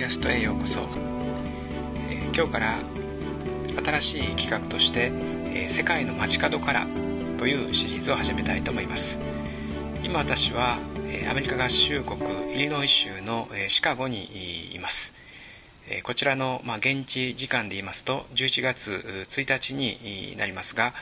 キャストへようこそ、えー、今日から新しい企画として「えー、世界の街角から」というシリーズを始めたいと思います。今私は、えー、アメリカ合衆国イリノイ州の、えシカゴにいます。えこちらの、まあ、現地時間で言いますと11月1日になりますが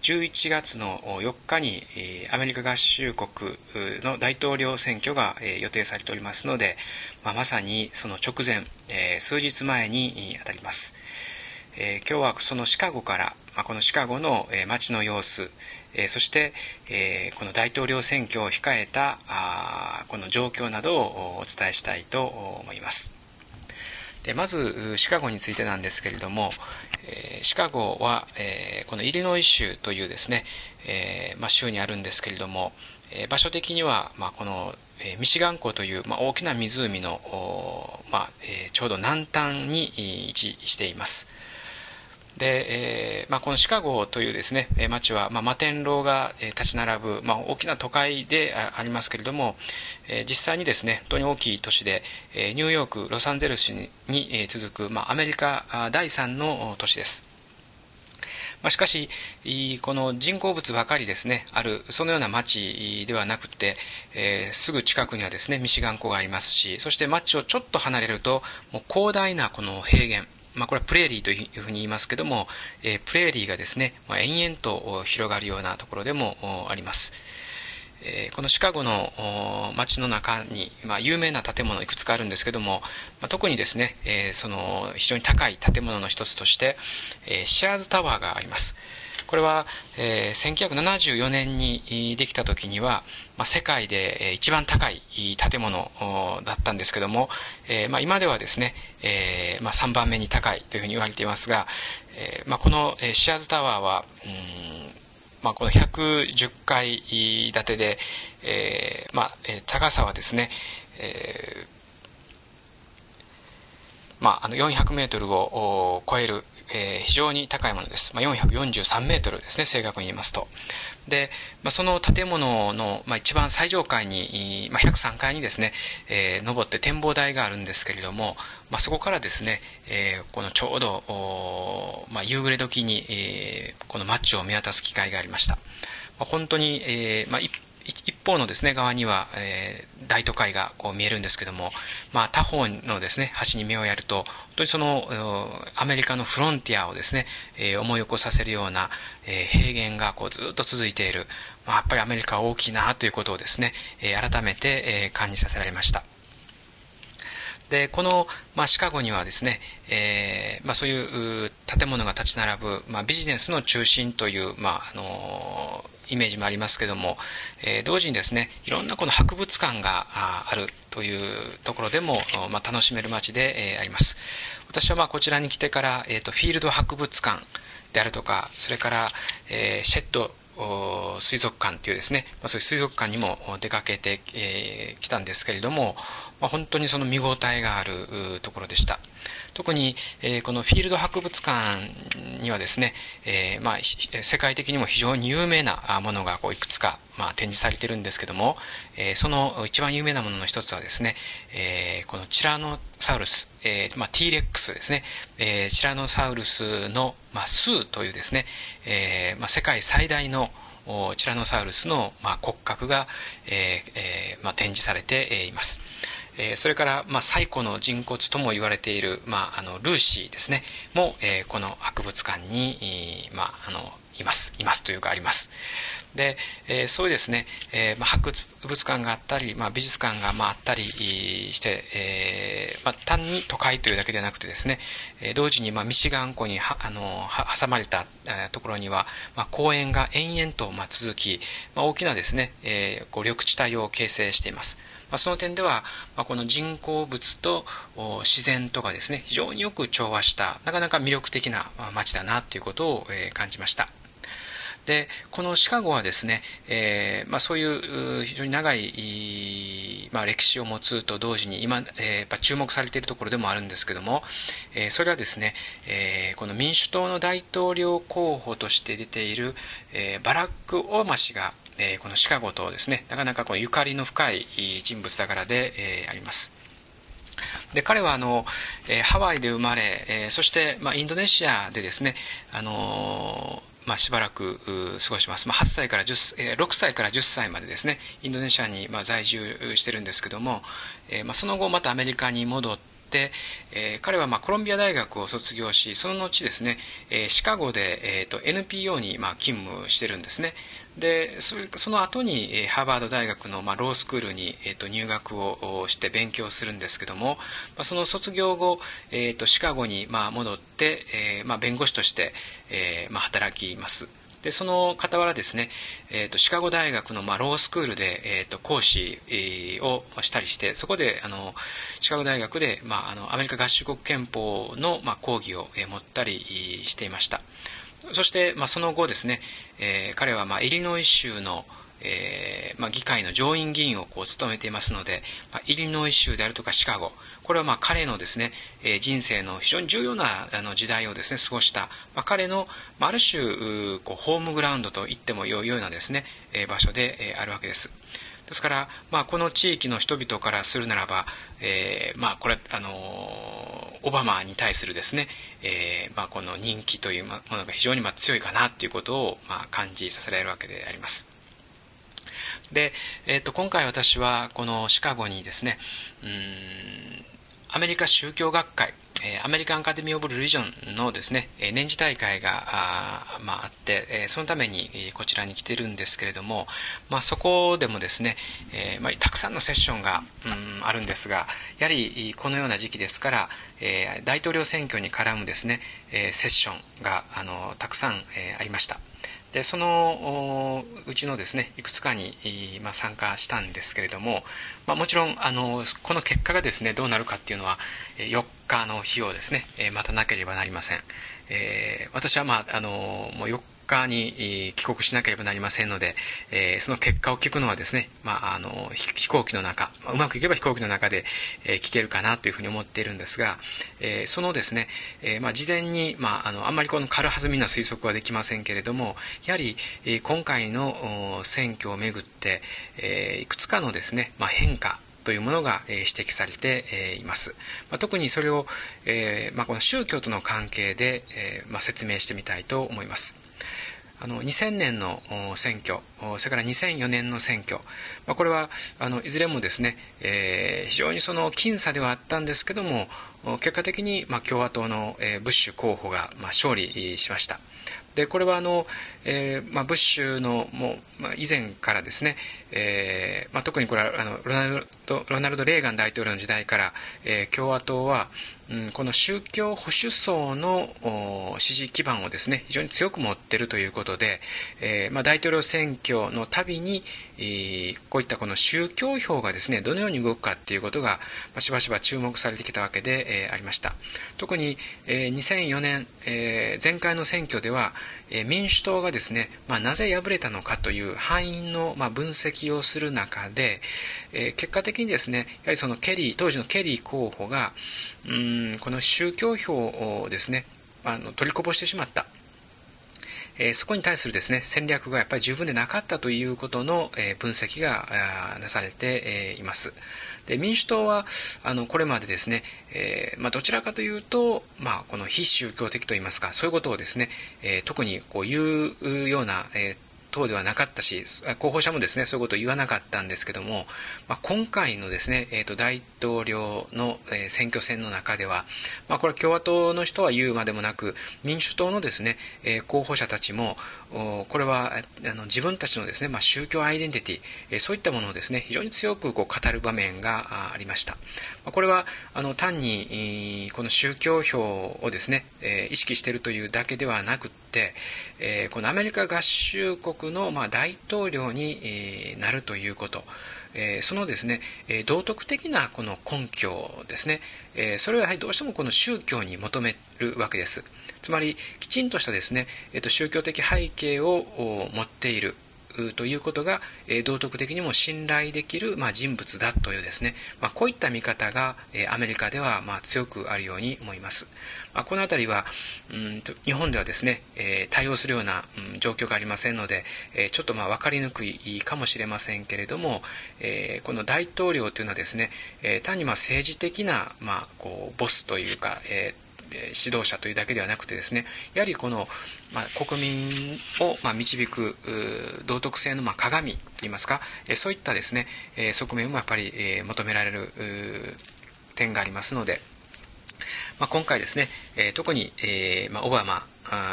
11月の4日にアメリカ合衆国の大統領選挙が予定されておりますので、まあ、まさにその直前数日前にあたります、今日はそのシカゴからこのシカゴの街の様子そしてこの大統領選挙を控えたこの状況などをお伝えしたいと思います。でまずシカゴについてなんですけれども、えー、シカゴは、えー、このイリノイ州というですね、えーまあ、州にあるんですけれども、え、場所的には、ま、この、え、ミシガン湖という、ま、大きな湖の、まえ、ちょうど南端に位置しています。で、えーまあ、このシカゴというですね町は、まあ、摩天楼が立ち並ぶ、まあ、大きな都会でありますけれども、えー、実際にですね本当に大きい都市で、えー、ニューヨークロサンゼルスにに続く、まあ、アメリカ第3の都市です。まあ、しかし、この人工物ばかりですね、ある、そのような町ではなくて、えー、すぐ近くにはですね、ミシガン湖がありますし、そして町をちょっと離れると、もう広大なこの平原、まあ、これはプレーリーというふうに言いますけども、え、プレーリーがですね、まあ、延々と広がるようなところでもあります。え、このシカゴの街の中に、まあ、有名な建物いくつかあるんですけども、まあ、特にですね、え、その非常に高い建物の一つとして、え、シアーズタワーがあります。これは、えー、1974年にできた時には、まあ、世界で一番高い建物だったんですけども、えーまあ、今ではですね、えーまあ、3番目に高いというふうに言われていますが、えまあ、このシアーズタワーは、うんまあ、この110階建てで、えまあ、高さはですね、えまあ、あの400メートルを超えるえー、非常に高いものです。まあ、443メートルですね、正確に言いますと。で、まあ、その建物の、まあ、一番最上階に、まあ、103階にですね、えー、登って展望台があるんですけれども、まあ、そこからですね、えー、このちょうど、まあ、夕暮れ時に、えー、この街を見渡す機会がありました。まあ、本当に、えーまあ、一一方のですね、側には、えー、大都会がこう見えるんですけども、まあ他方のですね、橋に目をやると、本当にその、アメリカのフロンティアをですね、えー、思い起こさせるような、えー、平原がこうずっと続いている、まあやっぱりアメリカは大きいなということをですね、え、改めて、え、感じさせられました。で、この、まあ、シカゴにはですね、えー、まあ、そういう建物が立ち並ぶ、まあ、ビジネスの中心という、まあ、あのイメージもありますけども、えー、同時にですね、いろんなこの博物館があるというところでも、まあ、楽しめる街で、えー、あります。私はまあこちらに来てから、えーと、フィールド博物館であるとか、それから、えー、シェッド水族館というですね、まあ、そういう水族館にも出かけてき、えー、たんですけれども、まあ、本当にその見応えがあるところでした。特に、えー、このフィールド博物館にはですね、えー、まあ、世界的にも非常に有名なものがこういくつか、まあ、展示されているんですけども、えー、その一番有名なものの一つはですね、え、このチラノサウルス、えーまあ、T レックスですね、えー、チラノサウルスの、まあ、スーというですね、えまあ、世界最大のチラノサウルスの、まあ、骨格が、えーえーまあ、展示されています。えー、それから、まあ、最古の人骨とも言われている、まあ、あのルーシーですね。も、えー、この博物館に、まあ、あのいます。いますというかあります。で、えー、そういうですね、えーまあ、博物館があったり、まあ、美術館が、まあ、あったりして、えーまあ、単に都会というだけではなくてですね、えー、同時に、まあ、ミシガン湖にはあのは挟まれた、えー、ところには、まあ、公園が延々と、まあ、続き、まあ、大きなですね、えー、こう緑地帯を形成しています。まあ、その点では、まあ、この人工物と自然とがですね非常によく調和したなかなか魅力的な街だなということを、えー、感じました。でこのシカゴはですね、えーまあ、そういう非常に長い、まあ、歴史を持つと同時に今、えー、注目されているところでもあるんですけども、えー、それはですね、えー、この民主党の大統領候補として出ている、えー、バラック・オーマ氏がえこのシカゴとですねなかなかこのゆかりの深い人物だからで、えあります。で彼はあの、えー、ハワイで生まれ、えー、そして、まあ、インドネシアでですね、あのまあ、しばらく過ごします、まあ、8歳から10、えー、6歳から10歳までですね。インドネシアに、まあ、在住してるんですけども、えーまあ、その後またアメリカに戻って、えー、彼はまあコロンビア大学を卒業しその後ですね、えー、シカゴで、えーと、NPO にまあ勤務してるんですね。でそれその後に、えー、ハーバード大学の、まあ、ロースクールに、えーと、入学をして勉強するんですけども、まあ、その卒業後、えーと、シカゴに、まあ、戻って、えーまあ、弁護士として、えーまあ、働きます。でその傍らですね、えーと、シカゴ大学の、まあ、ロースクールで、えーと、講師、をしたりしてそこであのシカゴ大学で、まあ、あのアメリカ合衆国憲法の、まあ、講義を、えー、持ったりしていました。そして、まあ、その後ですね、えー、彼は、まあ、イリノイ州の、えーまあ、議会の上院議員をこう務めていますので、まあ、イリノイ州であるとかシカゴこれはまあ彼のですね、えー、人生の非常に重要なあの時代をですね過ごした、まあ、彼の、まあ、る種こうホームグラウンドと言ってもよいようなですね、えー、場所で、えー、あるわけです。ですから、まあ、この地域の人々からするならば、えー、まあ、これ、あのオバマに対するですね、えー、まあ、この人気というものが非常にまあ強いかなということをまあ感じさせられるわけであります。で、えー、と今回私はこのシカゴにですねうんアメリカ宗教学会アメリカンアカデミー・オブ・リジョンのですね、年次大会があ,、まあ、って、そのためにこちらに来てるんですけれども、まあ、そこでもですね、えまあ、たくさんのセッションが、うん、あるんですが、やはりこのような時期ですから、え、大統領選挙に絡むですね、え、セッションがあのたくさん、え、ありました。でそのうちのですねいくつかに、まあ、参加したんですけれども、まあ、もちろんあのこの結果がですねどうなるかっていうのは4日の日をですねまたなければなりません、えー、私は、まあ、あのもう4日に帰国しなければなりませんので、えー、その結果を聞くのはですね、まあ、あの飛行機の中、ま、うまくいけば飛行機の中で、え、聞けるかなというふうに思っているんですが、えー、そのですね、えーまあ、事前に、まあ、あのあんまりこの軽はずみな推測はできませんけれどもやはり、え、今回の選挙をめぐって、えー、いくつかのですね、まあ、変化というものが指摘されています。ま特にそれを、えまこの宗教との関係で、えま説明してみたいと思います。あの2000年の選挙、それから2004年の選挙、まあ、これはあのいずれもですね、えー、非常にその僅差ではあったんですけども、結果的にまあ共和党の、えー、ブッシュ候補がまあ勝利しました。でこれはあの、えーまあ、ブッシュのもう、まあ、以前からですね、えーまあ、特にこれはあのロナルドロナルド・レーガン大統領の時代から、えー、共和党は、うん、この宗教保守層の支持基盤をですね非常に強く持っているということで、えーまあ、大統領選挙のたびに、えー、こういったこの宗教票がですねどのように動くかということが、まあ、しばしば注目されてきたわけで、えー、ありました。特に、えー、2004年、えー、前回の選挙では、えー、民主党がですね、まあ、なぜ敗れたのかという敗因の、まあ、分析をする中で、えー、結果的にですねやはりそのケリー当時のケリー候補がうんこの宗教票をですねあの取りこぼしてしまったえそこに対するですね、戦略がやっぱり十分でなかったということの、え分析がなされて、えいます。で民主党はあのこれまでですね、えー、まあ、どちらかというと、まあ、この非宗教的といいますかそういうことをですね、えー、特にこう言うような、えー党ではなかったし、候補者もですね、そういうことを言わなかったんですけども、まあ、今回のですね、えー、と大統領の、選挙戦の中では、まあ、これは共和党の人は言うまでもなく、民主党のですね、えー、候補者たちも、これはあの自分たちのですね、まあ、宗教アイデンティティ、えそういったものをですね、非常に強くこう語る場面がありました。まこれはあの単にこの宗教票をですね、え意識しているというだけではなくて、えこのアメリカ合衆国のまあ大統領になるということ、えそのですね、え道徳的なこの根拠ですね、えそれはやはりどうしてもこの宗教に求めるわけです。つまり、きちんとしたですね、えっと、宗教的背景を持っているということが、え道徳的にも信頼できる、まあ、人物だというですね、まあ、こういった見方が、えアメリカでは、まあ、強くあるように思います。まあ、このあたりは、うんと日本ではですね、え対応するような、うん、状況がありませんので、えちょっとまあ分かりにくいかもしれませんけれども、えこの大統領というのはですね、え単にまあ政治的な、まあ、こうボスというか、えー指導者というだけではなくてですね、やはりこの、まあ、国民を、まあ、導く道徳性の、まあ、鏡といいますか、そういったですね、側面もやっぱり求められる点がありますので、まあ、今回ですね、特に、えまあ、オバマ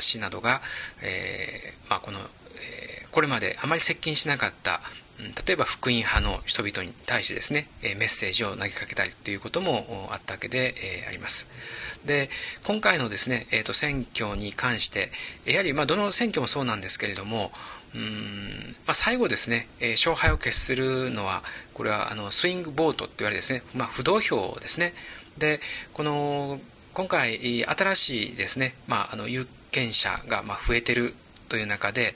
氏などが、えまあ、この、これまであまり接近しなかった例えば福音派の人々に対してですね、メッセージを投げかけたりということもあったわけであります。で、今回のですね、えー、と選挙に関して、やはりまどの選挙もそうなんですけれども、うんまあ、最後ですね、えー、勝敗を決するのは、これはあのスイングボートって言われるですね、まあ、不動票ですね。で、この、今回、新しいですね、まあ、あの有権者がま増えてるという中で、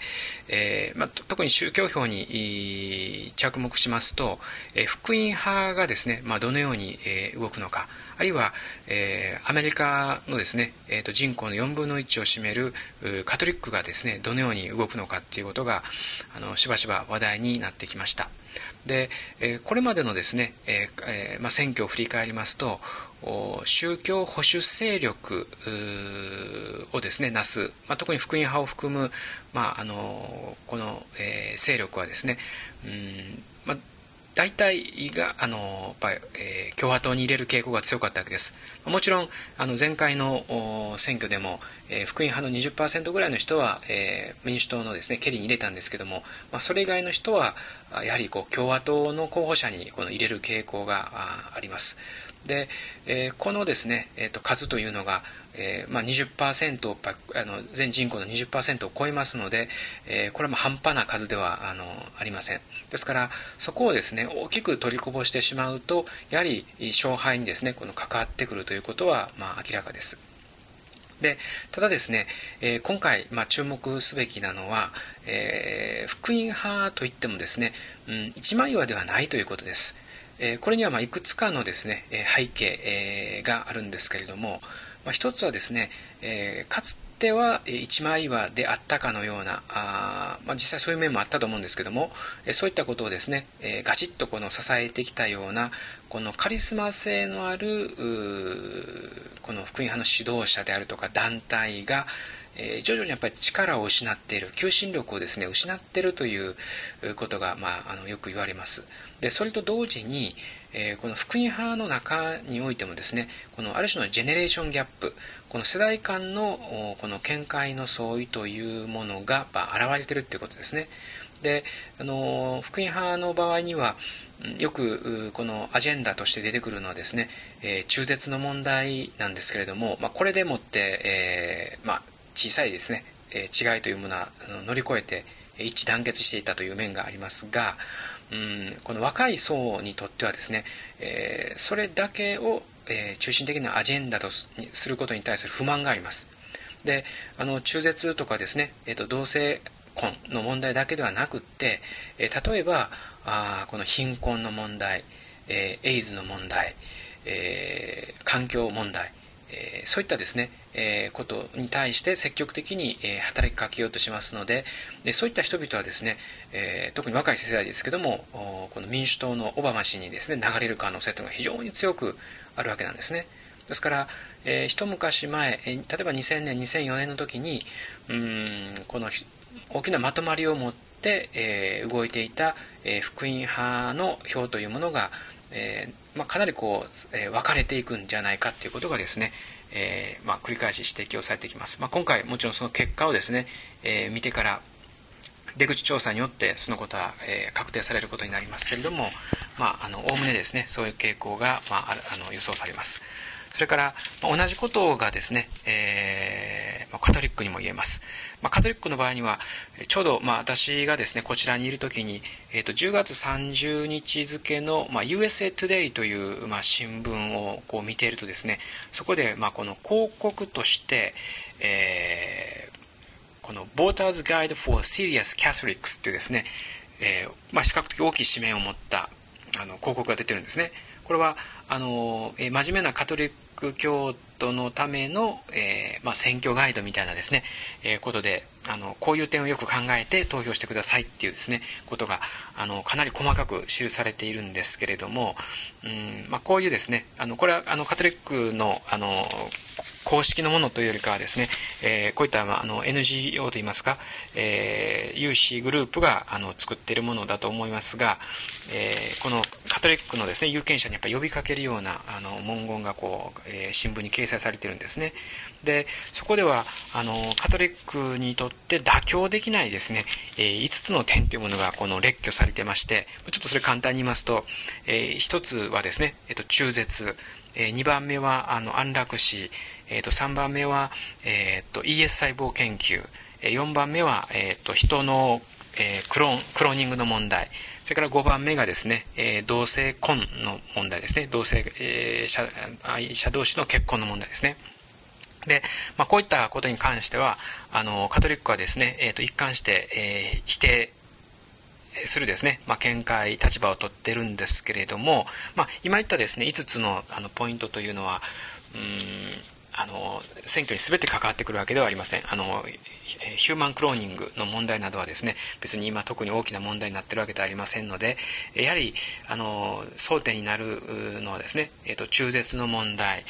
えーまあ、特に宗教票に着目しますと、えー、福音派がですね、まあ、どのように、えー、動くのか、あるいは、えー、アメリカのですね、えーと、人口の4分の1を占めるカトリックがですね、どのように動くのかっていうことが、あのしばしば話題になってきました。で、えこれまでのですね、えーまあ、選挙を振り返りますと、宗教保守勢力をですね、なす、まあ、特に福音派を含む、まあ、あのこの、えー、勢力はですね、うんまあ、大体があのやっぱり、えー、共和党に入れる傾向が強かったわけです。もちろんあの前回の選挙でも、えー、福音派の20%ぐらいの人は、えー、民主党のですねケリーに入れたんですけども、まあ、それ以外の人はやはりこう共和党の候補者にこの入れる傾向があります。で、えー、このですね、えーと、数というのが、えーまあ20%あの全人口の20%を超えますので、えー、これは半端な数ではあのありません。ですからそこをですね大きく取りこぼしてしまうとやはり勝敗にですねこの関わってくるということは、まあ、明らかです。でただですね、えー、今回、まあ、注目すべきなのは、えー、福音派といってもですね、うん、一枚岩ではないということです。えこれにはまいくつかのですね、背景があるんですけれども、ま一つはですね、えかつては一枚岩であったかのような、あまあ、実際そういう面もあったと思うんですけども、そういったことをですね、えガチッとこの支えてきたような、このカリスマ性のある、この福音派の指導者であるとか団体が、え徐々にやっぱり力を失っている、求心力をですね、失っているということが、まあ、あのよく言われます。で、それと同時に、えこの福音派の中においてもですね、このある種のジェネレーションギャップ、この世代間のこの見解の相違というものが、まあ、現れているということですね。で、あの、福音派の場合には、よくこのアジェンダとして出てくるのはですね、え、中絶の問題なんですけれども、まあ、これでもって、えーまあ、小さいですね、え違いというものは乗り越えて一致団結していたという面がありますが、うん、この若い層にとってはですね、えー、それだけを、えー、中心的なアジェンダとすることに対する不満があります。で、あの、中絶とかですね、え、ー、と、同性婚の問題だけではなくって、えー、例えば、あこの貧困の問題、えー、エイズの問題、えー、環境問題、えー、そういったですね、えー、ことに対して積極的に、えー、働きかけようとしますのででそういった人々はですね、えー、特に若い世代ですけどもこの民主党のオバマ氏にですね流れる可能性というのが非常に強くあるわけなんですね。ですから、えー、一昔前、えー、例えば2000年、2004年の時に、うん、この大きなまとまりを持って、えー、動いていた、えー、福音派の票というものが、えーまあ、かなりこう、えー、分かれていくんじゃないかということがですね、えー、まあ、繰り返し指摘をされてきます。まあ、今回もちろんその結果をですね、えー、見てから出口調査によってそのことは、え、確定されることになりますけれども、まあ、あの、おおむねですね、そういう傾向が、まあ、あの予想されます。それから、同じことがですね、えー、カトリックにも言えます。まあ、カトリックの場合には、ちょうど、まあ、私がですね、こちらにいるときに、えっ、ー、と、10月30日付の、まあ、USA Today という、まあ、新聞をこう見ているとですね、そこで、まあ、この広告として、えー、この Voters Guide for Serious Catholics というですね、えー、まあ、比較的大きい紙面を持ったあの広告が出てるんですね。これはあの、え、真面目なカトリック教徒のための、えー、まあ、選挙ガイドみたいなですね、えー、ことであのこういう点をよく考えて投票してくださいっていうですねことがあのかなり細かく記されているんですけれども、うんまあ、こういうですねあのこれはあのカトリックのあの公式のものというよりかはですね、えー、こういったあの NGO といいますか、えー、有志グループがあの作っているものだと思いますが、えー、このカトリックのですね有権者にやっぱ呼びかけるようなあの文言がこう、えー、新聞に掲載されているんですね。でそこではあのカトリックにとって妥協できないですね、えー、5つの点というものがこの列挙されてましてちょっとそれ簡単に言いますと、えー、1つはですね、えーと、中絶、えー、2番目はあの安楽死、えーと、3番目は、えーと、ES 細胞研究、えー、4番目は、えー、と人のえー、クローン、クローニングの問題。それから5番目がですね、えー、同性婚の問題ですね。同性、えー、者愛者同士の結婚の問題ですね。で、まあ、こういったことに関しては、あの、カトリックはですね、えっ、ー、と、一貫して、えー、否定するですね、まあ、見解、立場を取ってるんですけれども、まあ、今言ったですね、5つのあのポイントというのは、うん、あの選挙に全て関わってくるわけではありません。あのヒューマンクローニングの問題などはですね別に今特に大きな問題になってるわけではありませんのでやはりあの争点になるのはですね、えーと、中絶の問題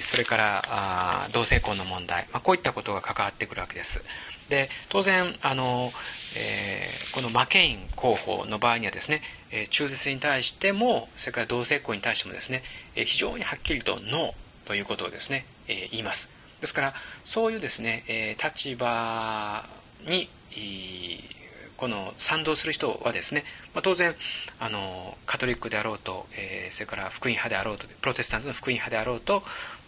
それからあ同性婚の問題、まあ、こういったことが関わってくるわけです。で当然あの、えー、このマケイン候補の場合にはですねえ中絶に対してもそれから同性婚に対してもですねえ非常にはっきりとノーということをですねえ言います。ですから、そういうですね、え立場に、この賛同する人はですね、まあ、当然あのカトリックであろうと、えー、それから福音派であろうとプロテスタントの福音派であろうと、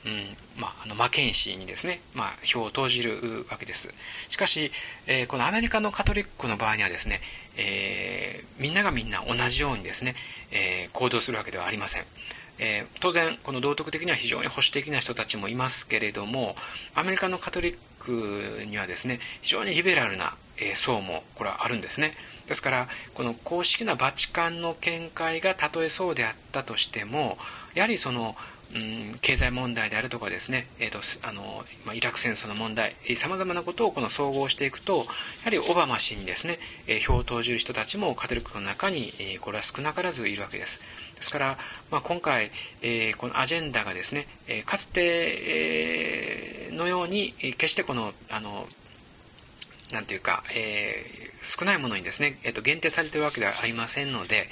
うんまあ、あのマケンシーにですね、まあ、票を投じるわけですしかし、えー、このアメリカのカトリックの場合にはですね、えー、みんながみんな同じようにですね、え行動するわけではありませんえー、当然この道徳的には非常に保守的な人たちもいますけれどもアメリカのカトリックにはですね非常にリベラルな、えー、層もこれはあるんですね。ですからこの公式なバチカンの見解がたとえそうであったとしてもやはりそのうん、経済問題であるとかですね、えーとあのまあ、イラク戦争の問題さまざまなことをこの総合していくとやはりオバマ氏にですね、え、票を投じる人たちもカトリックの中に、え、これは少なからずいるわけです。ですから、まあ、今回、え、このアジェンダがですね、えかつて、のように、決してこのあのなんていうか、え少ないものにですね、えー、と限定されているわけではありませんので、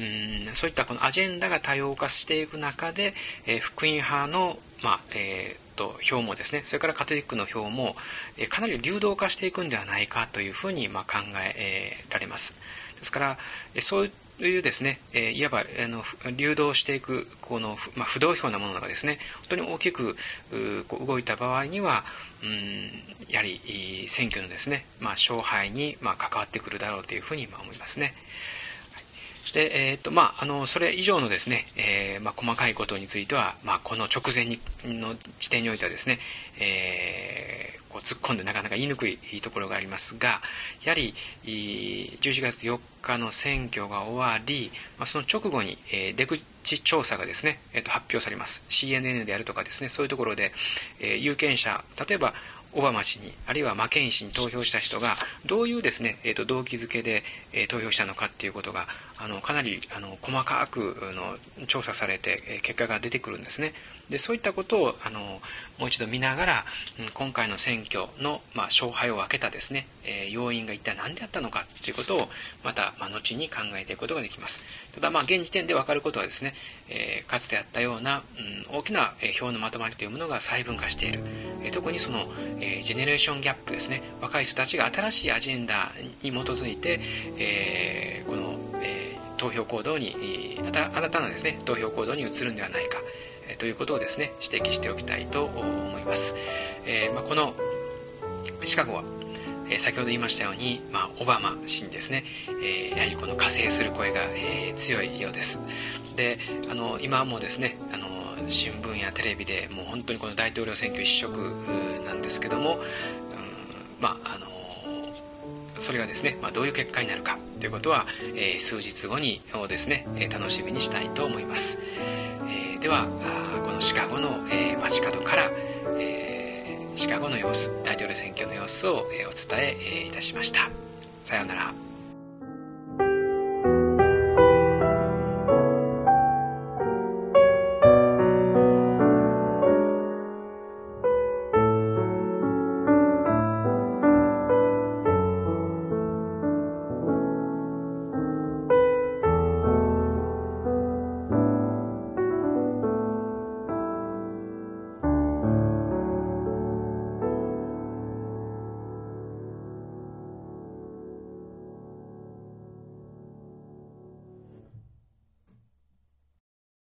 うんそういったこのアジェンダが多様化していく中で、えー、福音派の、まあえーと、票もですねそれからカトリックの票も、えー、かなり流動化していくんではないかというふうに、まあ、考えられますですからそういうですね、えいわばあの流動していくこの、まあ、不動票なものがですね本当に大きく動いた場合にはうんやはり選挙のですね、まあ、勝敗に、まあ、関わってくるだろうというふうに、まあ、思いますね。で、えっ、ー、と、まあ、あの、それ以上のですね、えー、まあ、細かいことについては、まあ、この直前に、の時点においてはですね、えー、こう突っ込んでなかなか言いにくいところがありますが、やはり、11月4日の選挙が終わり、まあ、その直後に、えー、出口調査がですね、えー、と発表されます。CNN であるとかですね、そういうところで、えー、有権者、例えば、オバマ氏に、あるいはマケイン氏に投票した人が、どういうですね、えー、と動機づけで、えー、投票したのかっていうことが、あのかなりあの細かくあの調査されて、えー、結果が出てくるんですね。でそういったことをあのもう一度見ながら、うん、今回の選挙の、まあ、勝敗を分けたですね、えー、要因が一体何であったのかということを、また、まあ、後に考えていくことができます。ただ、まあ、現時点で分かることはですね、えー、かつてあったような、うん、大きな票のまとまりというものが細分化している。え特にその、えジェネレーションギャップですね。若い人たちが新しいアジェンダに基づいて、えこの、え投票行動に、新たなですね、投票行動に移るんではないか。ということをですね指摘しておきたいと思います、えー、まあ、このシカゴはえ先ほど言いましたように、まあ、オバマ氏にですね、えー、やはりこの加勢する声が、えー、強いようです。で、あの、今はもうですね、あの、新聞やテレビでもう本当にこの大統領選挙一色なんですけども、うんまああのそれがですね、まあ、どういう結果になるかということは、えー、数日後にをですね、えー、楽しみにしたいと思います、えー、ではこのシカゴの、えー、街角から、えー、シカゴの様子大統領選挙の様子を、えー、お伝え、えー、いたしました。さようなら。